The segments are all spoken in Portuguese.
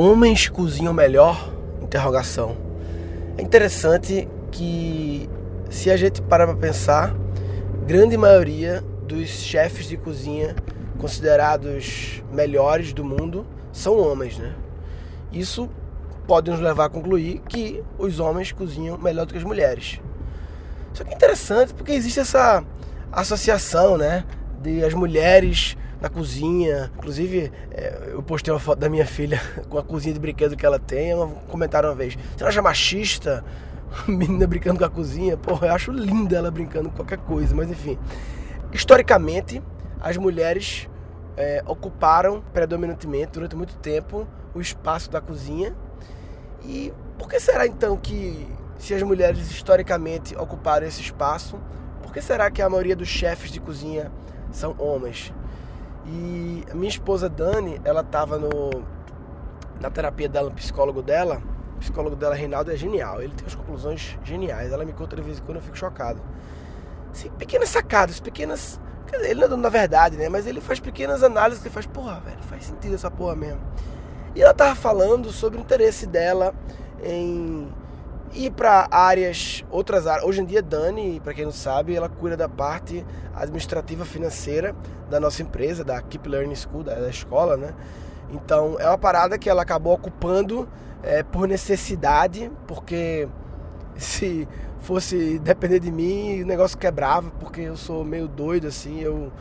Homens cozinham melhor? Interrogação. É interessante que se a gente parar para pensar, grande maioria dos chefes de cozinha considerados melhores do mundo são homens, né? Isso pode nos levar a concluir que os homens cozinham melhor do que as mulheres. Só que é interessante porque existe essa associação, né? De as mulheres na cozinha. Inclusive, é, eu postei uma foto da minha filha com a cozinha de brinquedo que ela tem. Comentaram uma vez: Você não acha machista? Menina brincando com a cozinha? Porra, eu acho linda ela brincando com qualquer coisa, mas enfim. Historicamente, as mulheres é, ocuparam predominantemente, durante muito tempo, o espaço da cozinha. E por que será então que, se as mulheres historicamente ocuparam esse espaço, por que será que a maioria dos chefes de cozinha são homens? E a minha esposa Dani, ela estava no na terapia dela, no psicólogo dela. O psicólogo dela, Reinaldo, é genial. Ele tem umas conclusões geniais. Ela me conta de vez em quando eu fico chocado. Assim, pequenas sacadas, pequenas. Ele não é dono da verdade, né? Mas ele faz pequenas análises que faz, porra, velho, faz sentido essa porra mesmo. E ela tava falando sobre o interesse dela em ir para áreas, outras áreas. Hoje em dia, Dani, para quem não sabe, ela cuida da parte administrativa financeira da nossa empresa, da Keep Learning School, da, da escola, né? Então, é uma parada que ela acabou ocupando é, por necessidade, porque se fosse depender de mim, o negócio quebrava, porque eu sou meio doido assim, eu,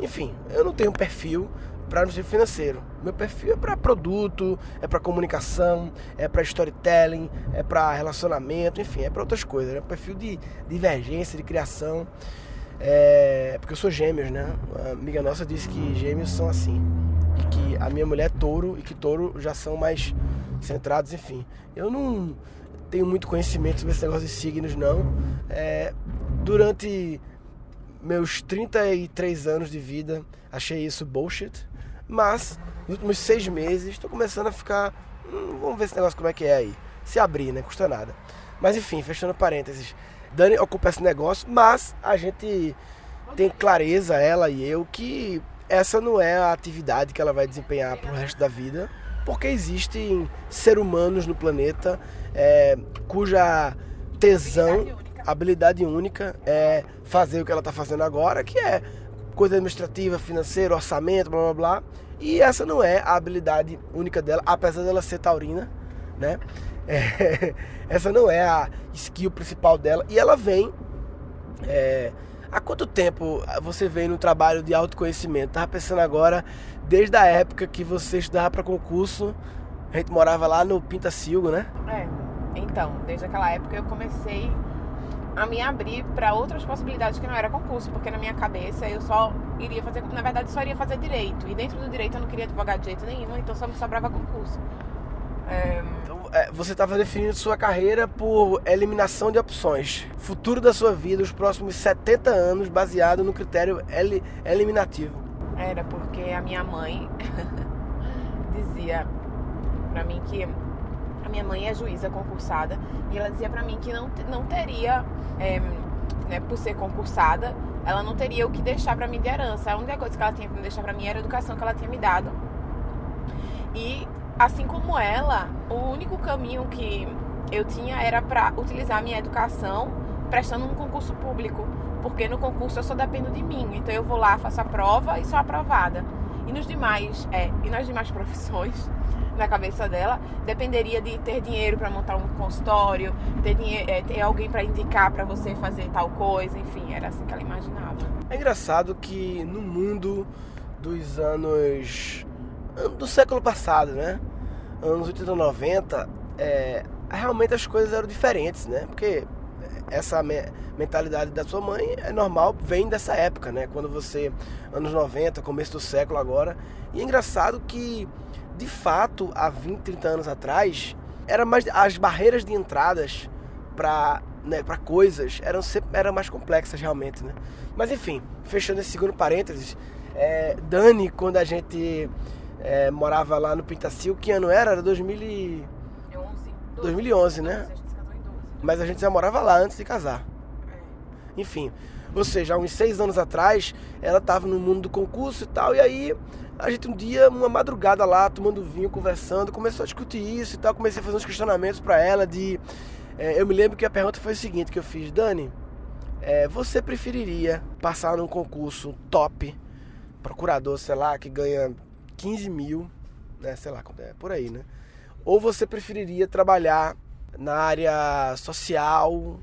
enfim, eu não tenho perfil para no financeiro. Meu perfil é para produto, é para comunicação, é para storytelling, é para relacionamento, enfim, é para outras coisas. É um perfil de divergência, de criação. É, porque eu sou gêmeos, né? Uma amiga nossa disse que gêmeos são assim. E que a minha mulher é touro e que touro já são mais centrados, enfim. Eu não tenho muito conhecimento sobre esse negócio de signos, não. É, durante meus 33 anos de vida, achei isso bullshit. Mas, nos últimos seis meses, estou começando a ficar. Hum, vamos ver esse negócio como é que é aí. Se abrir, né? Custa nada. Mas enfim, fechando parênteses. Dani ocupa esse negócio, mas a gente tem clareza, ela e eu, que essa não é a atividade que ela vai desempenhar pro resto da vida, porque existem seres humanos no planeta é, cuja tesão, habilidade única é fazer o que ela está fazendo agora, que é coisa administrativa, financeira, orçamento, blá blá blá. E essa não é a habilidade única dela, apesar dela ser taurina, né? É, essa não é a skill principal dela. E ela vem. É, há quanto tempo você vem no trabalho de autoconhecimento? Tava pensando agora, desde a época que você estudava para concurso, a gente morava lá no Pintacilgo, né? É, então, desde aquela época eu comecei a me abrir para outras possibilidades que não era concurso, porque na minha cabeça eu só iria fazer, na verdade, só iria fazer direito. E dentro do direito eu não queria advogar de jeito nenhum, então só me sobrava concurso. É... Então, é, você estava definindo sua carreira por eliminação de opções. Futuro da sua vida, os próximos 70 anos, baseado no critério el eliminativo. Era porque a minha mãe dizia para mim que minha mãe é juíza concursada e ela dizia para mim que não, não teria, é, né, por ser concursada, ela não teria o que deixar para mim de herança. A única coisa que ela tinha para deixar para mim era a educação que ela tinha me dado. E assim como ela, o único caminho que eu tinha era para utilizar a minha educação prestando um concurso público, porque no concurso eu só dependo de mim. Então eu vou lá, faço a prova e sou aprovada. E nos demais, é, e nas demais profissões, na cabeça dela, dependeria de ter dinheiro para montar um consultório, ter, dinheiro, é, ter alguém para indicar para você fazer tal coisa, enfim, era assim que ela imaginava. É engraçado que no mundo dos anos do século passado, né? Anos 80 90, é, realmente as coisas eram diferentes, né? Porque essa me mentalidade da sua mãe é normal, vem dessa época, né? Quando você, anos 90, começo do século agora. E é engraçado que de fato, há 20, 30 anos atrás, era mais as barreiras de entradas para né, para coisas eram sempre eram mais complexas realmente, né? Mas enfim, fechando esse segundo parênteses, é, Dani, quando a gente é, morava lá no Pintacil, que ano era? Era 2011. 2011, né? Mas a gente já morava lá antes de casar. Enfim, ou seja, há uns seis anos atrás, ela estava no mundo do concurso e tal, e aí a gente um dia, uma madrugada lá, tomando vinho, conversando, começou a discutir isso e tal, comecei a fazer uns questionamentos para ela de... É, eu me lembro que a pergunta foi o seguinte que eu fiz, Dani, é, você preferiria passar num concurso top, procurador, sei lá, que ganha 15 mil, né, sei lá, é por aí, né? Ou você preferiria trabalhar na área social,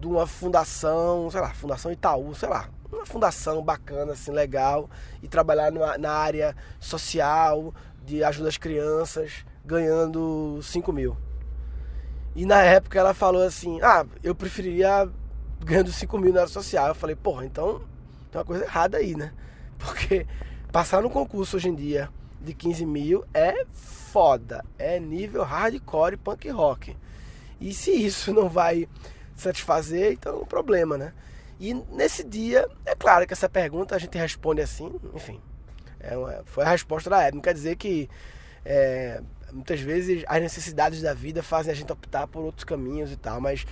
de uma fundação, sei lá, Fundação Itaú, sei lá, uma fundação bacana, assim, legal, e trabalhar numa, na área social, de ajuda às crianças, ganhando 5 mil. E na época ela falou assim, ah, eu preferiria ganhando 5 mil na área social. Eu falei, porra, então tem uma coisa errada aí, né? Porque passar no concurso hoje em dia de 15 mil é foda, é nível hardcore punk rock. E se isso não vai satisfazer, então é um problema, né? E nesse dia, é claro que essa pergunta a gente responde assim, enfim, é uma, foi a resposta da época. Não quer dizer que é, muitas vezes as necessidades da vida fazem a gente optar por outros caminhos e tal, mas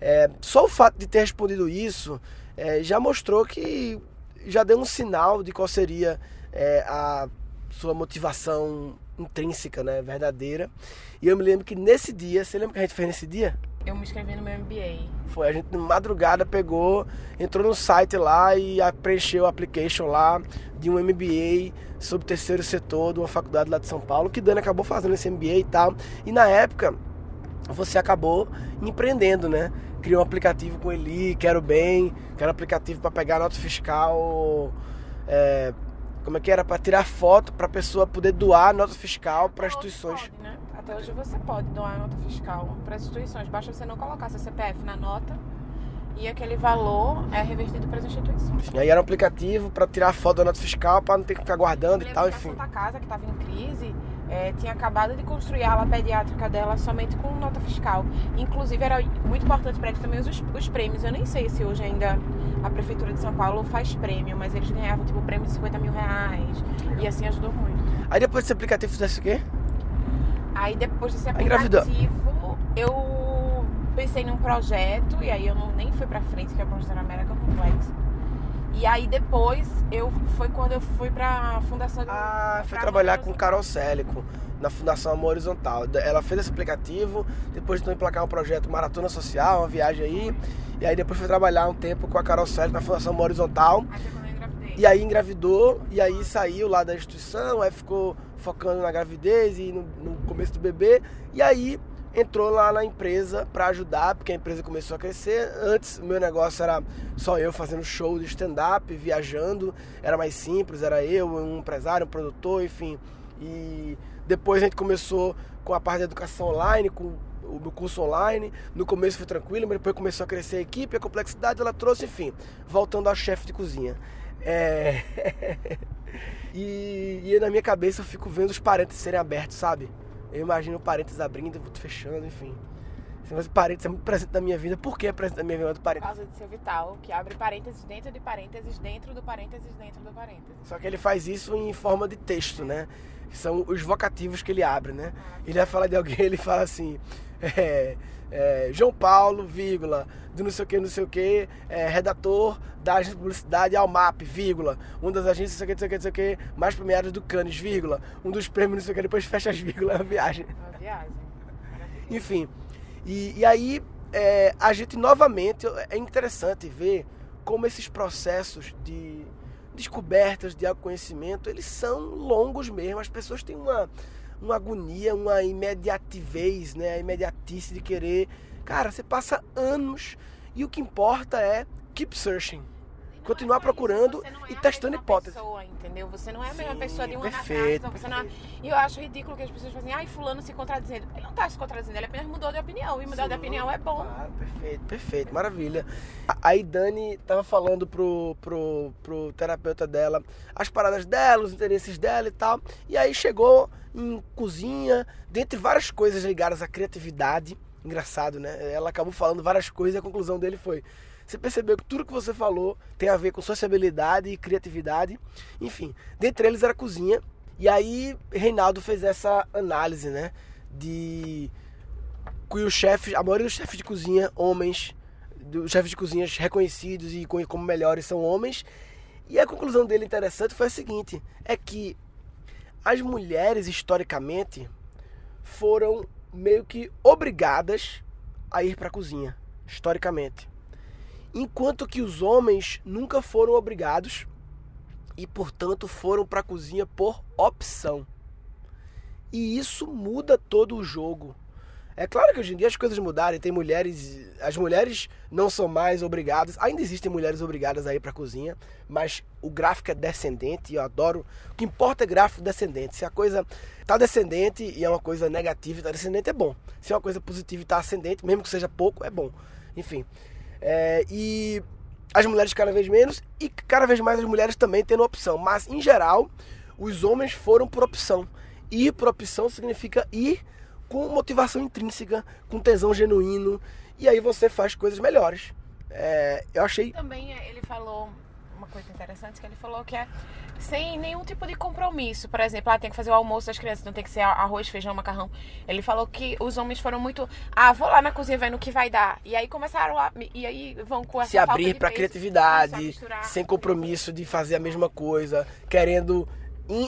é, só o fato de ter respondido isso é, já mostrou que já deu um sinal de qual seria é, a sua motivação intrínseca, né, verdadeira. E eu me lembro que nesse dia, você lembra o que a gente fez nesse dia? Eu me inscrevi no meu MBA. Foi, a gente de madrugada pegou, entrou no site lá e preencheu o application lá de um MBA sobre terceiro setor de uma faculdade lá de São Paulo, que Dani acabou fazendo esse MBA e tal. E na época, você acabou empreendendo, né? Criou um aplicativo com Eli, Quero Bem, que era um aplicativo para pegar nota fiscal é, como é que era? Para tirar foto para a pessoa poder doar nota fiscal para instituições. Pode, né? Até hoje você pode doar nota fiscal para instituições. Basta você não colocar seu CPF na nota e aquele valor é revertido para as instituições. Aí era um aplicativo para tirar foto da nota fiscal para não ter que ficar guardando e tal, enfim. Santa Casa que estava em crise é, tinha acabado de construir a ala pediátrica dela somente com nota fiscal. Inclusive, era muito importante para eles também os, os, prêmios. Eu nem sei se hoje ainda a Prefeitura de São Paulo faz prêmio, mas eles ganhavam tipo prêmio de 50 mil reais. E assim ajudou muito. Aí depois desse aplicativo fizesse o quê? Aí depois desse aplicativo, eu pensei num projeto, e aí eu não, nem fui pra frente, que é o projeto era mega complexo e aí depois eu foi quando eu fui pra Fundação Ah, foi trabalhar com Carol Célico na Fundação Amor Horizontal. Ela fez esse aplicativo, depois de emplacar um projeto Maratona Social, uma viagem aí. E aí depois foi trabalhar um tempo com a Carol Célico na Fundação Amor Horizontal. E aí engravidou, e aí saiu lá da instituição, aí ficou focando na gravidez e no, no começo do bebê. E aí entrou lá na empresa para ajudar, porque a empresa começou a crescer. Antes o meu negócio era só eu fazendo show de stand-up, viajando, era mais simples, era eu, um empresário, um produtor, enfim. E depois a gente começou com a parte da educação online, com o meu curso online. No começo foi tranquilo, mas depois começou a crescer a equipe, a complexidade ela trouxe, enfim, voltando a chefe de cozinha. É... e, e na minha cabeça eu fico vendo os parênteses serem abertos, sabe? Eu imagino parênteses abrindo, fechando, enfim. Esse parênteses é muito presente na minha vida. Por que é presente na minha vida? Parênteses? Por causa de seu vital, que abre parênteses dentro de parênteses, dentro do parênteses, dentro do parênteses. Só que ele faz isso em forma de texto, né? São os vocativos que ele abre, né? Ele vai falar de alguém, ele fala assim. É, é, João Paulo, vírgula, do não sei o que, não sei o que, é, redator da agência de publicidade Almap, vírgula, uma das agências, não sei o que, não sei o que, não sei o que, mais premiadas do Cannes, vírgula, um dos prêmios, não sei o que, depois fecha as vírgulas, é uma viagem. Uma viagem. Enfim, e, e aí é, a gente novamente, é interessante ver como esses processos de descobertas, de autoconhecimento, eles são longos mesmo, as pessoas têm uma uma agonia, uma imediativez, né? A imediatice de querer. Cara, você passa anos e o que importa é keep searching. Continuar é procurando e é testando hipóteses. Pessoa, entendeu? Você não é a mesma Sim, pessoa de uma perfeito, na casa. Não... E eu acho ridículo que as pessoas fazem, ai, fulano se contradizendo. Ele não está se contradizendo, ele apenas mudou de opinião. E mudar Sim, de opinião é bom. Claro, perfeito, perfeito, maravilha. Aí Dani tava falando pro, pro, pro terapeuta dela as paradas dela, os interesses dela e tal. E aí chegou em cozinha, dentre várias coisas ligadas à criatividade. Engraçado, né? Ela acabou falando várias coisas e a conclusão dele foi: você percebeu que tudo que você falou tem a ver com sociabilidade e criatividade. Enfim, dentre eles era a cozinha. E aí Reinaldo fez essa análise, né? De que os chefes, a maioria dos chefes de cozinha, homens dos chefes de cozinhas reconhecidos e como melhores são homens. E a conclusão dele interessante foi a seguinte: é que as mulheres historicamente foram meio que obrigadas a ir para a cozinha, historicamente. Enquanto que os homens nunca foram obrigados e, portanto, foram para a cozinha por opção. E isso muda todo o jogo. É claro que hoje em dia as coisas mudaram e tem mulheres. As mulheres não são mais obrigadas. Ainda existem mulheres obrigadas a ir para cozinha, mas o gráfico é descendente e eu adoro. O que importa é gráfico descendente. Se a coisa está descendente e é uma coisa negativa e está descendente, é bom. Se é uma coisa positiva e está ascendente, mesmo que seja pouco, é bom. Enfim. É, e as mulheres cada vez menos e cada vez mais as mulheres também tendo opção. Mas, em geral, os homens foram por opção. Ir por opção significa ir com motivação intrínseca, com tesão genuíno, e aí você faz coisas melhores. É, eu achei. Também é, ele falou uma coisa interessante que ele falou que é sem nenhum tipo de compromisso. Por exemplo, ah, tem que fazer o almoço das crianças, não tem que ser arroz, feijão, macarrão. Ele falou que os homens foram muito, ah, vou lá na cozinha vendo o que vai dar. E aí começaram a e aí vão com essa se abrir para criatividade, sem compromisso de fazer a mesma coisa, querendo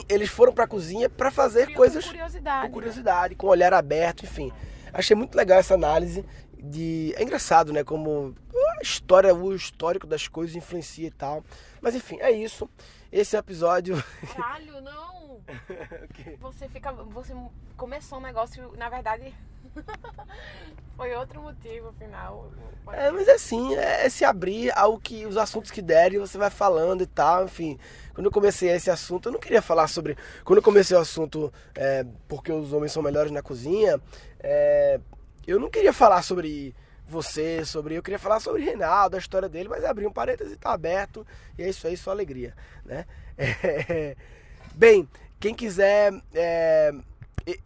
eles foram para a cozinha para fazer com coisas curiosidade, com curiosidade, né? com olhar aberto, enfim. Achei muito legal essa análise de é engraçado, né, como a história, o histórico das coisas influencia e tal. Mas enfim, é isso. Esse episódio Caralho, não. okay. Você fica você começou um negócio, na verdade, Foi outro motivo, afinal. É, mas é assim, é, é se abrir ao que os assuntos que derem, você vai falando e tal, enfim. Quando eu comecei esse assunto, eu não queria falar sobre. Quando eu comecei o assunto, é, porque os homens são melhores na cozinha, é, eu não queria falar sobre você, sobre. Eu queria falar sobre Reinaldo, a história dele, mas abri um parênteses e tá aberto. E é isso aí, só alegria, né? É, bem, quem quiser é,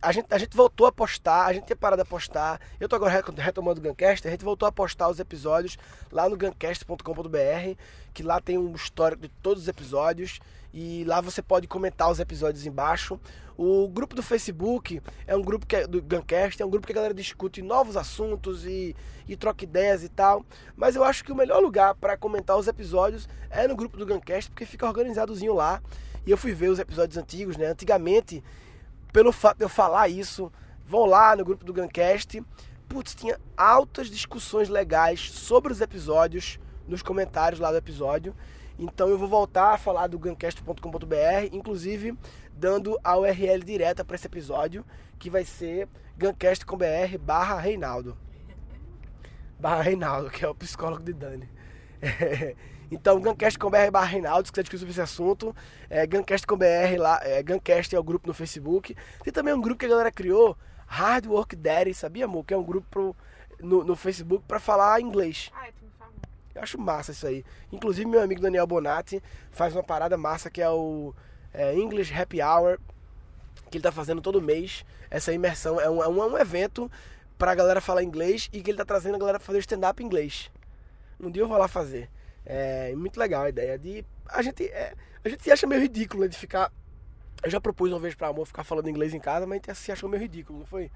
a gente, a gente voltou a postar, a gente tinha parado a postar. Eu tô agora retomando o Guncast, a gente voltou a postar os episódios lá no guncast.com.br, que lá tem um histórico de todos os episódios e lá você pode comentar os episódios embaixo. O grupo do Facebook é um grupo que é, do Guncast, é um grupo que a galera discute novos assuntos e, e troca ideias e tal. Mas eu acho que o melhor lugar para comentar os episódios é no grupo do Guncast, porque fica organizadozinho lá. E eu fui ver os episódios antigos, né? Antigamente pelo fato de eu falar isso, vão lá no grupo do Guncast. Putz, tinha altas discussões legais sobre os episódios nos comentários lá do episódio. Então eu vou voltar a falar do guncast.com.br, inclusive dando a URL direta para esse episódio, que vai ser guncast.com.br barra Reinaldo. Barra Reinaldo, que é o psicólogo de Dani. Então, Guncast.com.br barra Reinaldo, se quiser discutir sobre esse assunto. É, Guncast.com.br lá, é, Guncast é o grupo no Facebook. Tem também um grupo que a galera criou, Hard Work Daddy, sabia, amor? Que é um grupo pro, no, no Facebook para falar inglês. Ah, tu me. Eu acho massa isso aí. Inclusive, meu amigo Daniel Bonatti faz uma parada massa que é o é, English Happy Hour, que ele tá fazendo todo mês. Essa imersão é um, é um, é um evento pra galera falar inglês e que ele tá trazendo a galera pra fazer stand-up em inglês. Um dia eu vou lá fazer. É muito legal a ideia de. A gente, é, a gente se acha meio ridículo né, de ficar. Eu já propus uma vez pra amor ficar falando inglês em casa, mas a gente se achou meio ridículo, não foi?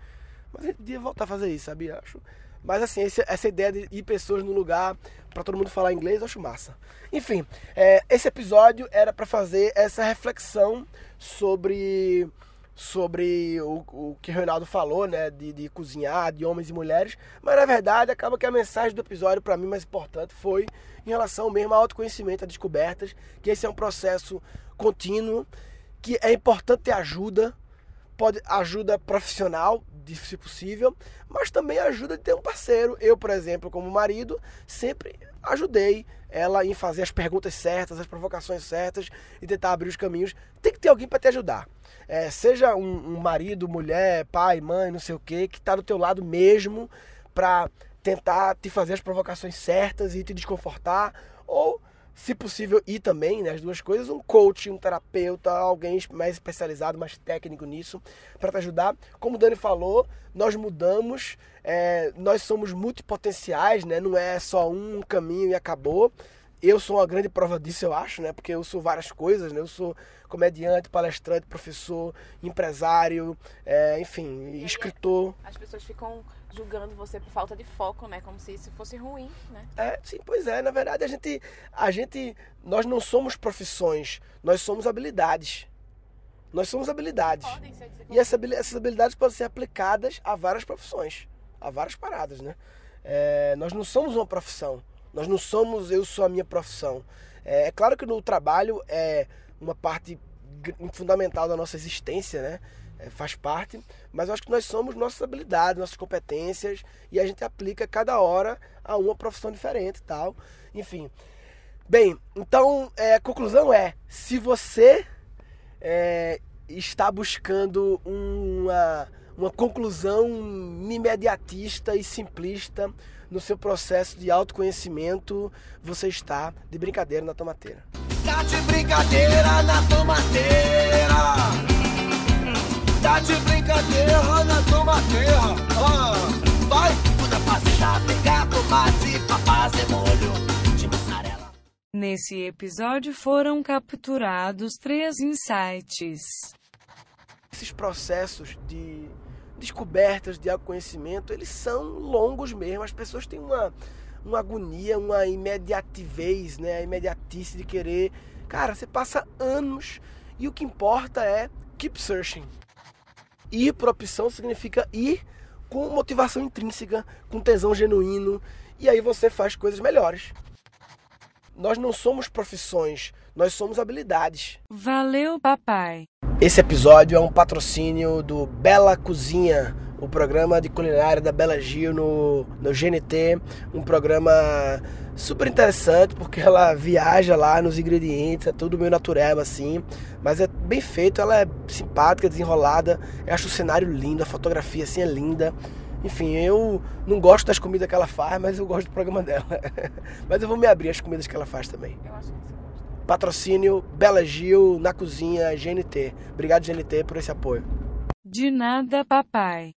Mas a gente devia voltar a fazer isso, sabia? Acho. Mas assim, esse, essa ideia de ir pessoas no lugar para todo mundo falar inglês, eu acho massa. Enfim, é, esse episódio era para fazer essa reflexão sobre sobre o, o que o Reinaldo falou, né, de, de, cozinhar, de homens e mulheres, mas na verdade acaba que a mensagem do episódio para mim mais importante foi em relação mesmo ao autoconhecimento, a descobertas, que esse é um processo contínuo, que é importante ter ajuda, pode ajuda profissional, se possível, mas também ajuda de ter um parceiro. Eu, por exemplo, como marido, sempre ajudei ela em fazer as perguntas certas, as provocações certas e tentar abrir os caminhos. Tem que ter alguém para te ajudar é, seja um, um, marido, mulher, pai, mãe, não sei o que, que está do teu lado mesmo para tentar te fazer as provocações certas e te desconfortar, ou se possível, e também, né, as duas coisas, um coach, um terapeuta, alguém mais especializado, mais técnico nisso, para te ajudar. Como o Dani falou, nós mudamos, é, nós somos multipotenciais, né, não é só um caminho e acabou. Eu sou uma grande prova disso, eu acho, né? Porque eu sou várias coisas, né? Eu sou comediante, palestrante, professor, empresário, é, enfim, E escritor. As pessoas ficam julgando você por falta de foco, né? Como se isso fosse ruim, né? É, sim, pois é. Na verdade, a gente, a gente, nós não somos profissões, nós somos habilidades. Nós somos habilidades. Podem ser E essas habilidades podem ser aplicadas a várias profissões, a várias paradas, né? É, nós não somos uma profissão. Nós não somos eu sou a minha profissão. É, é claro que no trabalho é uma parte fundamental da nossa existência, né? É, faz parte, mas eu acho que nós somos nossas habilidades, nossas competências e a gente aplica cada hora a uma profissão diferente tal. Enfim. Bem, então é, a conclusão é: se você é, está buscando uma, uma conclusão imediatista e simplista no seu processo de autoconhecimento, você está de brincadeira na tomateira. Tá de brincadeira na tomateira. Tá de brincadeira na tomateira. Ah, vai, muda passear, pegar tomate pra fazer molho. Nesse episódio foram capturados três insights. Esses processos de descobertas de autoconhecimento, eles são longos mesmo. As pessoas têm uma, uma agonia, uma imediativez, né? A imediatice de querer. Cara, você passa anos e o que importa é keep searching. Ir por opção significa ir com motivação intrínseca, com tesão genuíno, e aí você faz coisas melhores. Nós não somos profissões, nós somos habilidades. Valeu, papai. Esse episódio é um patrocínio do Bela Cozinha, o programa de culinária da Bela Gil no, no GNT. Um programa super interessante porque ela viaja lá nos ingredientes, é tudo meio natureba assim, mas é bem feito, ela é simpática, desenrolada. Eu acho o cenário lindo, a fotografia assim é linda. Enfim, eu não gosto das comidas que ela faz, mas eu gosto do programa dela. mas eu vou me abrir às comidas que ela faz também. Eu acho que você gosta. Patrocínio Bela Gil na cozinha GNT. Obrigado GNT por esse apoio. De nada, papai.